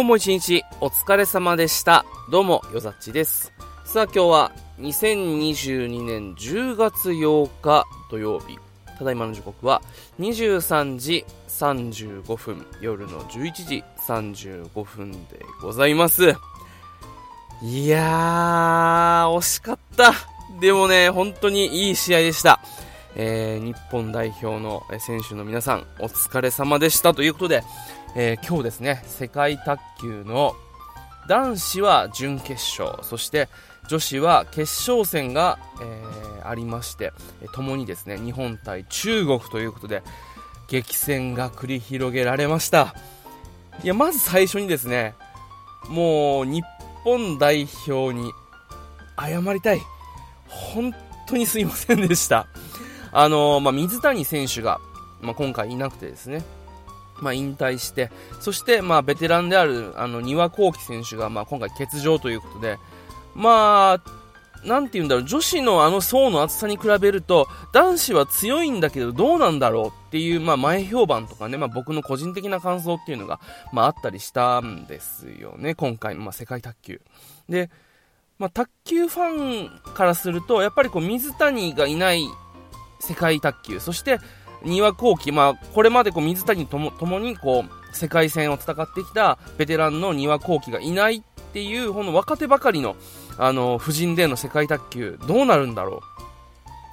今日も一日お疲れ様でした。どうも、よざっちです。さあ今日は2022年10月8日土曜日。ただいまの時刻は23時35分、夜の11時35分でございます。いやー、惜しかった。でもね、本当にいい試合でした。えー、日本代表の選手の皆さん、お疲れ様でしたということで、えー、今日ですね、世界卓球の男子は準決勝、そして女子は決勝戦が、えー、ありまして、共にですね、日本対中国ということで、激戦が繰り広げられました。いや、まず最初にですね、もう日本代表に謝りたい。本当にすいませんでした。あのー、まあ、水谷選手が、まあ、今回いなくてですね、まあ、引退して、そして、まあ、ベテランである、あの、丹羽幸輝選手が、まあ、今回欠場ということで、まあ、なんて言うんだろう、女子のあの層の厚さに比べると、男子は強いんだけどどうなんだろうっていう、まあ前評判とかね、まあ僕の個人的な感想っていうのが、まああったりしたんですよね、今回の、まあ、世界卓球。で、まあ卓球ファンからすると、やっぱりこう水谷がいない世界卓球、そして丹羽幸輝、まあこれまでこう水谷ともともにこう世界戦を戦ってきたベテランの丹羽幸輝がいないっていう、この若手ばかりの、あの、婦人での世界卓球、どうなるんだろ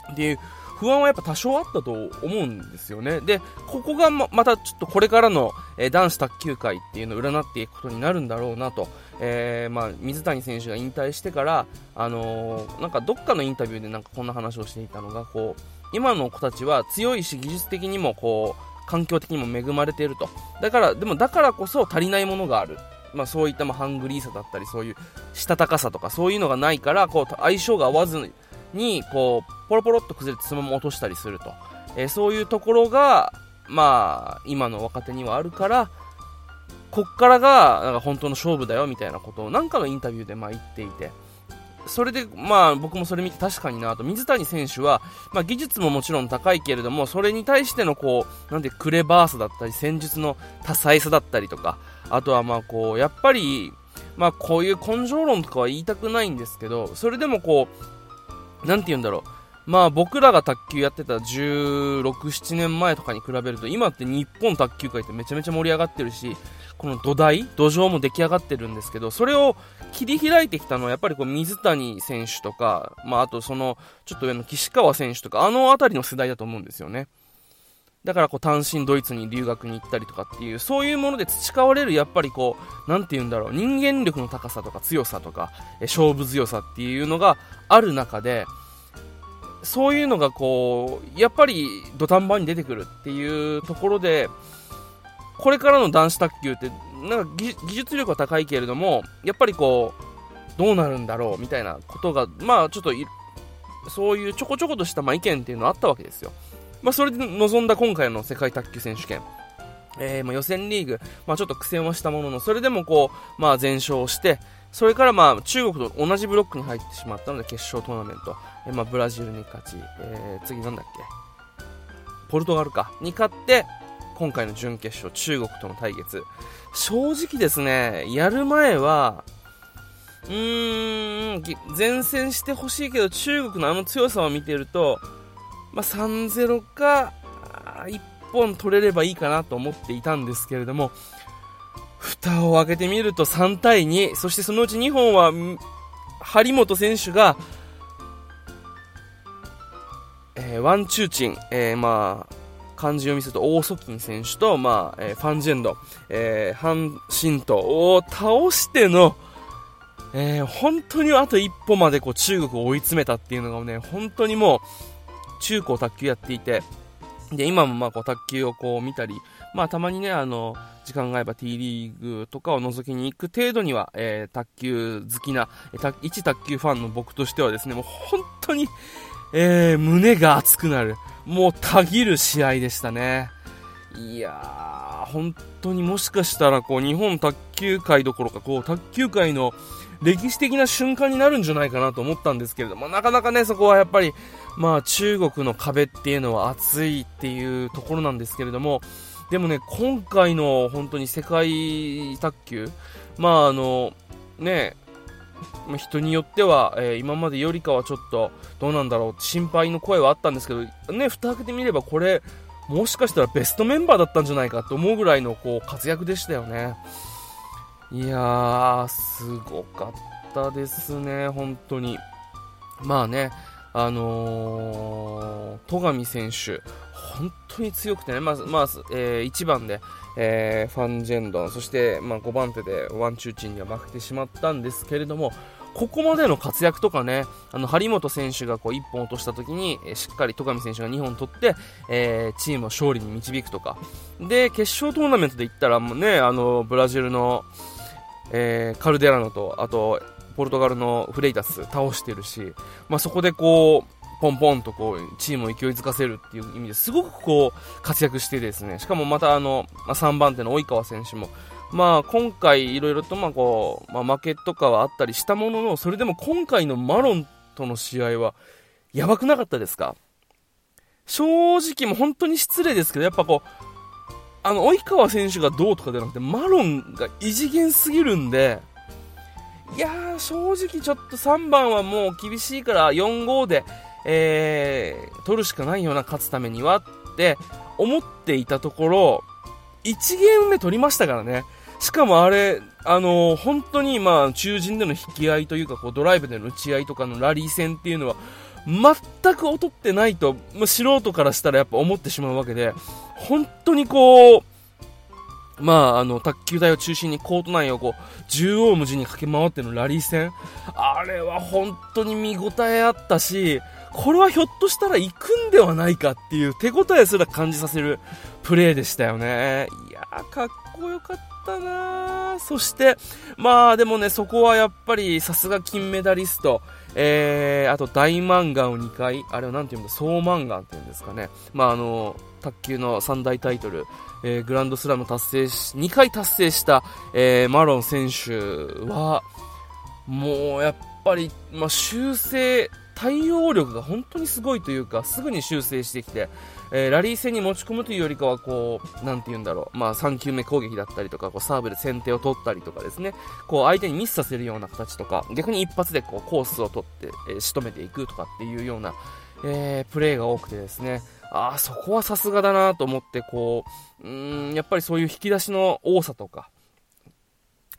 うっていう不安はやっぱ多少あったと思うんですよね。で、ここがままたちょっとこれからの、えー、男子卓球界っていうのを占っていくことになるんだろうなと。えー、まあ、水谷選手が引退してから、あのー、なんかどっかのインタビューでなんかこんな話をしていたのが、こう、今の子たちは強いし技術的にもこう、環境的にも恵まれていると。だから、でもだからこそ足りないものがある。まあ、そういったまハングリーさだったりそういうしたたかさとかそういうのがないからこう相性が合わずにこうポロポロっと崩れてそのまま落としたりすると、えー、そういうところが、まあ、今の若手にはあるからこっからがなんか本当の勝負だよみたいなことをなんかのインタビューでまあ言っていて。それで、まあ、僕もそれ見て確かになと、水谷選手は、まあ、技術ももちろん高いけれども、それに対してのこう、なんでクレバーさだったり、戦術の多彩さだったりとか、あとはまあこう、やっぱり、まあこういう根性論とかは言いたくないんですけど、それでもこう、なんて言うんだろう。まあ僕らが卓球やってた16、7年前とかに比べると、今って日本卓球界ってめちゃめちゃ盛り上がってるし、この土台、土壌も出来上がってるんですけど、それを切り開いてきたのはやっぱりこう水谷選手とか、まああとそのちょっと上の岸川選手とか、あの辺りの世代だと思うんですよね。だからこう単身ドイツに留学に行ったりとかっていう、そういうもので培われるやっぱりこう、なんて言うんだろう、人間力の高さとか強さとか、勝負強さっていうのがある中で、そういうのがこう、やっぱり土壇場に出てくるっていうところで、これからの男子卓球って、なんか技術力は高いけれども、やっぱりこう、どうなるんだろうみたいなことが、まあちょっとそういうちょこちょことしたまあ意見っていうのはあったわけですよ。まあ、それで臨んだ今回の世界卓球選手権。えー、まあ予選リーグ、まあ、ちょっと苦戦はしたものの、それでもこう、まあ、全勝して、それからまあ中国と同じブロックに入ってしまったので決勝トーナメント、え、まあブラジルに勝ち、えー、次なんだっけ、ポルトガルか、に勝って、今回の準決勝、中国との対決。正直ですね、やる前は、うーん、前線してほしいけど、中国のあの強さを見てると、まあ、3-0か、1本取れればいいかなと思っていたんですけれども、蓋を開けてみると3対2、そしてそのうち2本は、張本選手が、えー、ワンチューチン、えー、まあ、漢字読みすると、オーソキン選手と、まあ、えー、ファンジェンド、えー、ハンシントを倒しての、えー、本当にあと一歩までこう中国を追い詰めたっていうのがね、本当にもう、中高卓球やっていて、で、今もまあこう卓球をこう見たり、まあたまにね、あの、時間があれば T リーグとかを覗きに行く程度には、えー、卓球好きな、えー、一卓球ファンの僕としてはですね、もう本当に、えー、胸が熱くなる、もうたぎる試合でしたね。いやー、本当にもしかしたらこう日本卓球界どころか、こう卓球界の歴史的な瞬間になるんじゃないかなと思ったんですけれども、なかなかね、そこはやっぱり、まあ中国の壁っていうのは厚いっていうところなんですけれども、でもね、今回の本当に世界卓球、まああの、ね、人によっては、えー、今までよりかはちょっとどうなんだろう心配の声はあったんですけど、ね、蓋開けてみればこれもしかしたらベストメンバーだったんじゃないかと思うぐらいのこう活躍でしたよね。いやー、すごかったですね、本当に。まあね、あのー、戸上選手、本当に強くてね、まず、まず、えー、1番で、えー、ファンジェンドン、そして、まあ、5番手でワンチューチンには負けてしまったんですけれども、ここまでの活躍とかね、あの、張本選手がこう1本落とした時に、え、しっかり戸上選手が2本取って、えー、チームを勝利に導くとか。で、決勝トーナメントで言ったら、もうね、あの、ブラジルの、えー、カルデラノと、あと、ポルトガルのフレイタス倒してるし、まあ、そこでこう、ポンポンとこう、チームを勢いづかせるっていう意味ですごくこう、活躍してですね、しかもまたあの、まあ、3番手の及川選手も、まあ今回いろいろとまあこう、まあ、負けとかはあったりしたものの、それでも今回のマロンとの試合は、やばくなかったですか？正直も本当に失礼ですけど、やっぱこう、あの、及川選手がどうとかじゃなくて、マロンが異次元すぎるんで、いやー、正直ちょっと3番はもう厳しいから4-5で、えー、取るしかないような勝つためにはって思っていたところ、1ゲーム目取りましたからね。しかもあれ、あのー、本当にまあ中陣での引き合いというかこうドライブでの打ち合いとかのラリー戦っていうのは全く劣ってないと、まあ、素人からしたらやっぱ思ってしまうわけで、本当にこう、まあ、あの、卓球台を中心にコート内をこう、縦横無尽に駆け回ってのラリー戦。あれは本当に見応えあったし、これはひょっとしたら行くんではないかっていう手応えすら感じさせるプレーでしたよね。いやー、かっこよかったなそして、まあでもね、そこはやっぱりさすが金メダリスト、えー、あと大満願を2回、あれはなんていうんだ、総満願っていうんですかね。まああの、卓球の三大タイトル、えー、グランドスラム達成し、2回達成した、えー、マロン選手は、もうやっぱり、まあ、修正、対応力が本当にすごいというか、すぐに修正してきて、えー、ラリー戦に持ち込むというよりかは、こう、なんて言うんだろう、まあ、3球目攻撃だったりとか、こう、サーブで先手を取ったりとかですね、こう、相手にミスさせるような形とか、逆に一発でこう、コースを取って、えー、仕留めていくとかっていうような、えー、プレーが多くてですね、ああ、そこはさすがだなと思って、こう、うん、やっぱりそういう引き出しの多さとか、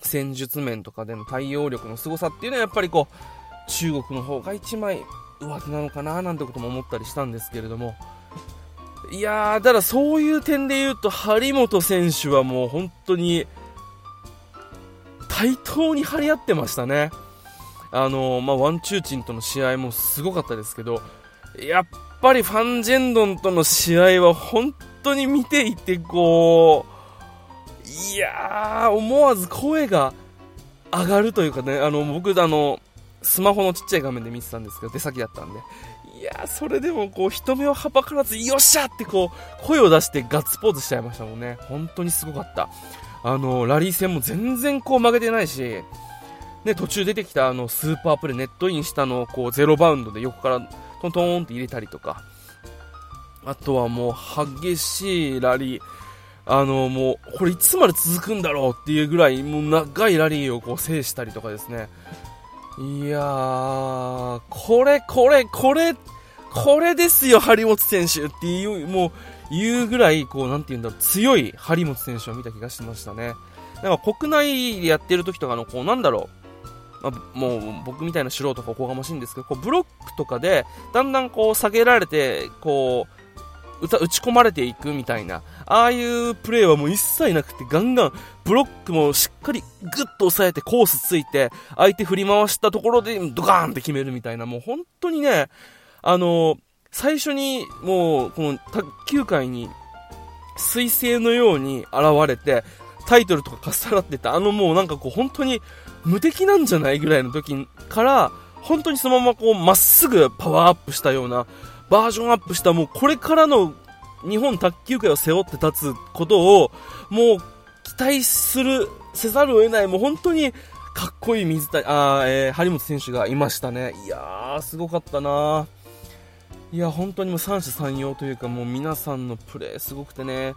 戦術面とかでの対応力の凄さっていうのはやっぱりこう、中国の方が一枚上手なのかななんてことも思ったりしたんですけれども、いやー、ただそういう点で言うと、張本選手はもう本当に、対等に張り合ってましたね。あの、まあ、ワンチューチンとの試合もすごかったですけど、やっぱりファンジェンドンとの試合は本当に見ていてこう、いやー、思わず声が上がるというかね、あの、僕、あの、スマホのちっちゃい画面で見てたんですけど、出先だったんで。いや、それでもこう、人目をはばからず、よっしゃってこう、声を出してガッツポーズしちゃいましたもんね。本当にすごかった。あの、ラリー戦も全然こう負けてないし、ね、途中出てきたあの、スーパープレー、ネットインしたのをこう、ゼロバウンドで横からトントンって入れたりとか、あとはもう激しいラリー、あのもう、これいつまで続くんだろうっていうぐらい、もう長いラリーをこう制したりとかですね。いやー、これ、これ、これ、これですよ、張本選手っていう、もう、言うぐらい、こう、なんて言うんだろう、強い張本選手を見た気がしましたね。なんか国内でやってる時とかの、こう、なんだろう、まあ、もう僕みたいな素人がおこがましいんですけど、こうブロックとかで、だんだんこう下げられて、こう、打打ち込まれていくみたいな、ああいうプレーはもう一切なくて、ガンガン、ブロックもしっかりグッと押さえてコースついて、相手振り回したところでドカーンって決めるみたいな、もう本当にね、あの最初にもう、この卓球界に、彗星のように現れて、タイトルとかかっさらってた、あのもうなんかこう本当に無敵なんじゃないぐらいの時から、本当にそのままこう、まっすぐパワーアップしたような、バージョンアップした、もうこれからの日本卓球界を背負って立つことを、もう期待する、せざるを得ない、もう本当にかっこいい水谷、あえー、張本選手がいましたね。いやー、すごかったないや、本当にもう三者三様というか、もう皆さんのプレーすごくてね、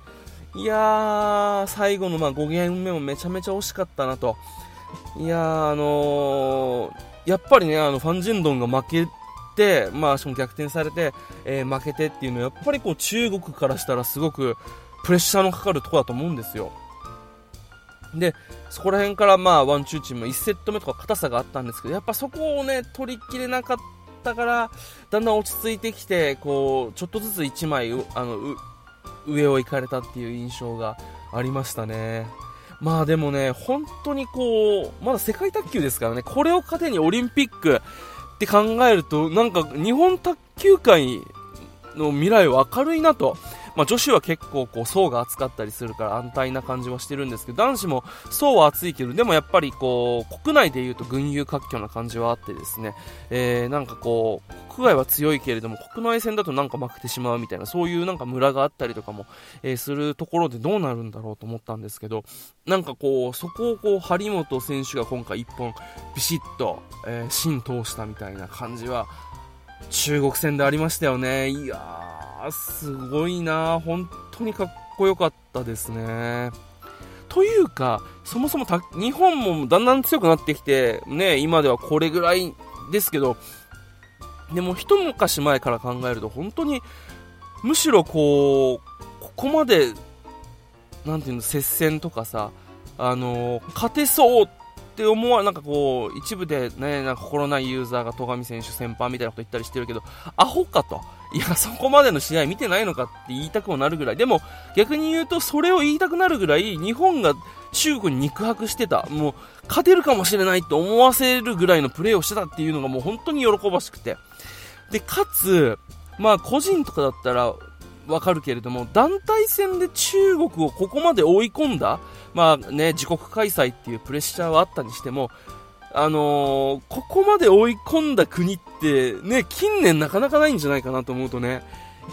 いやー、最後のまあ5ゲーム目もめちゃめちゃ惜しかったなと。いや、あのー、やっぱりね、あの、ファンジンドンが負けて、まあ、しかも逆転されて、えー、負けてっていうのは、やっぱりこう、中国からしたらすごくプレッシャーのかかるところだと思うんですよ。で、そこら辺からまあ、ワンチューチーム1セット目とか硬さがあったんですけど、やっぱそこをね、取りきれなかったから、だんだん落ち着いてきて、こう、ちょっとずつ1枚、あの、上を行かれたっていう印象がありましたね。まあでもね、本当にこう、まだ世界卓球ですからね、これを糧にオリンピックって考えると、なんか日本卓球界の未来は明るいなと。まあ、女子は結構こう層が厚かったりするから安泰な感じはしてるんですけど男子も層は厚いけどでもやっぱりこう国内でいうと群雄割拠な感じはあってですね、えー、なんかこう国外は強いけれども国内戦だとなんか負けてしまうみたいなそういうなんかムラがあったりとかも、えー、するところでどうなるんだろうと思ったんですけどなんかこうそこをこう張本選手が今回1本ビシッと、えー、芯通したみたいな感じは中国戦でありましたよね。いやー、すごいな本当にかっこよかったですね。というか、そもそも日本もだんだん強くなってきて、ね、今ではこれぐらいですけど、でも一昔前から考えると本当にむしろこう、ここまで、なんていうの、接戦とかさ、あの、勝てそうって思わなんかこう一部でねなんか心ないユーザーが戸上選手先輩みたいなこと言ったりしてるけどアホかといやそこまでの試合見てないのかって言いたくもなるぐらい。でも逆に言うとそれを言いたくなるぐらい日本が中国に肉薄してた。もう勝てるかもしれないと思わせるぐらいのプレーをしてたっていうのがもう本当に喜ばしくて。でかつまあ個人とかだったらわかるけれども団体戦で中国をここまで追い込んだまあね、自国開催っていうプレッシャーはあったにしても、あのー、ここまで追い込んだ国ってね、近年なかなかないんじゃないかなと思うとね、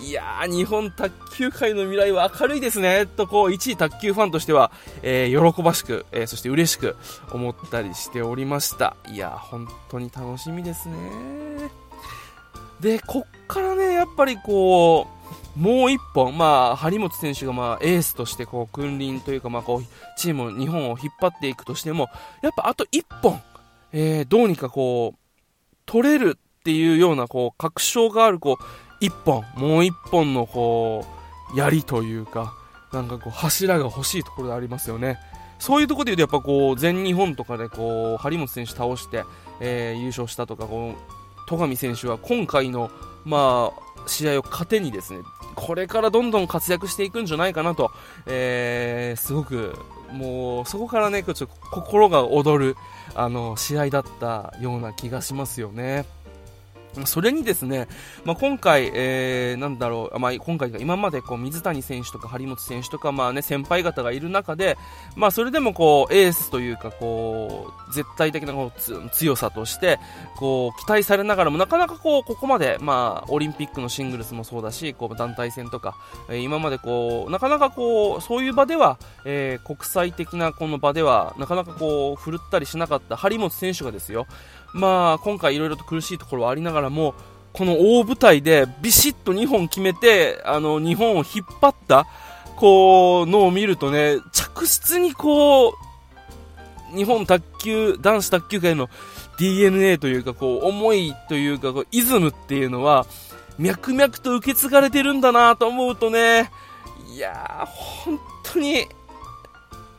いやー、日本卓球界の未来は明るいですね、とこう、一位卓球ファンとしては、えー、喜ばしく、えー、そして嬉しく思ったりしておりました。いやー、本当に楽しみですね。で、こっからね、やっぱりこう、もう一本、まあ、張本選手がまあエースとしてこう君臨というか、まあ、こうチーム、日本を引っ張っていくとしても、やっぱあと一本、えー、どうにかこう、取れるっていうようなこう確証があるこう一本、もう一本のこう槍というか、なんかこう柱が欲しいところでありますよね。そういうところで言うと、やっぱこう全日本とかでこう張本選手倒して、えー、優勝したとか、こう戸上選手は今回の、まあ、試合を糧にですね、これからどんどん活躍していくんじゃないかなと、えー、すごく、もう、そこからね、ちょっと心が躍る、あの、試合だったような気がしますよね。それにですね、まあ、今回、えー、なんだろう、まあ、今回今までこう水谷選手とか張本選手とか、まあね、先輩方がいる中で、まあ、それでもこうエースというかこう絶対的なこう強さとしてこう期待されながらもなかなかこうここまで、まあ、オリンピックのシングルスもそうだしこう団体戦とか、えー、今までこうなかなかこうそういう場では、えー、国際的なこの場ではなかなかこう振るったりしなかった張本選手がですよまあ、今回いろいろと苦しいところはありながらも、この大舞台でビシッと2本決めて、あの、日本を引っ張った、こう、のを見るとね、着実にこう、日本卓球、男子卓球界の DNA というか、こう、思いというか、こう、イズムっていうのは、脈々と受け継がれてるんだなと思うとね、いやー、本当に、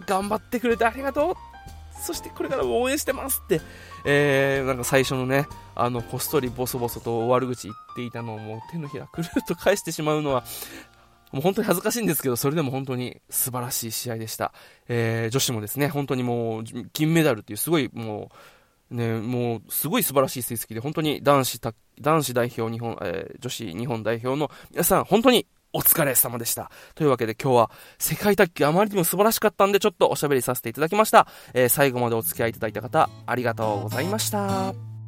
頑張ってくれてありがとう。そしてこれからも応援してますって、えー、なんか最初のね、あの、こっそりボソボソと悪口言っていたのをもう手のひらくるっと返してしまうのは、もう本当に恥ずかしいんですけど、それでも本当に素晴らしい試合でした。えー、女子もですね、本当にもう、金メダルっていうすごいもう、ね、もう、すごい素晴らしい成績で、本当に男子男子代表日本、えー、女子日本代表の皆さん、本当にお疲れ様でした。というわけで今日は世界卓球あまりにも素晴らしかったんでちょっとおしゃべりさせていただきました。えー、最後までお付き合いいただいた方ありがとうございました。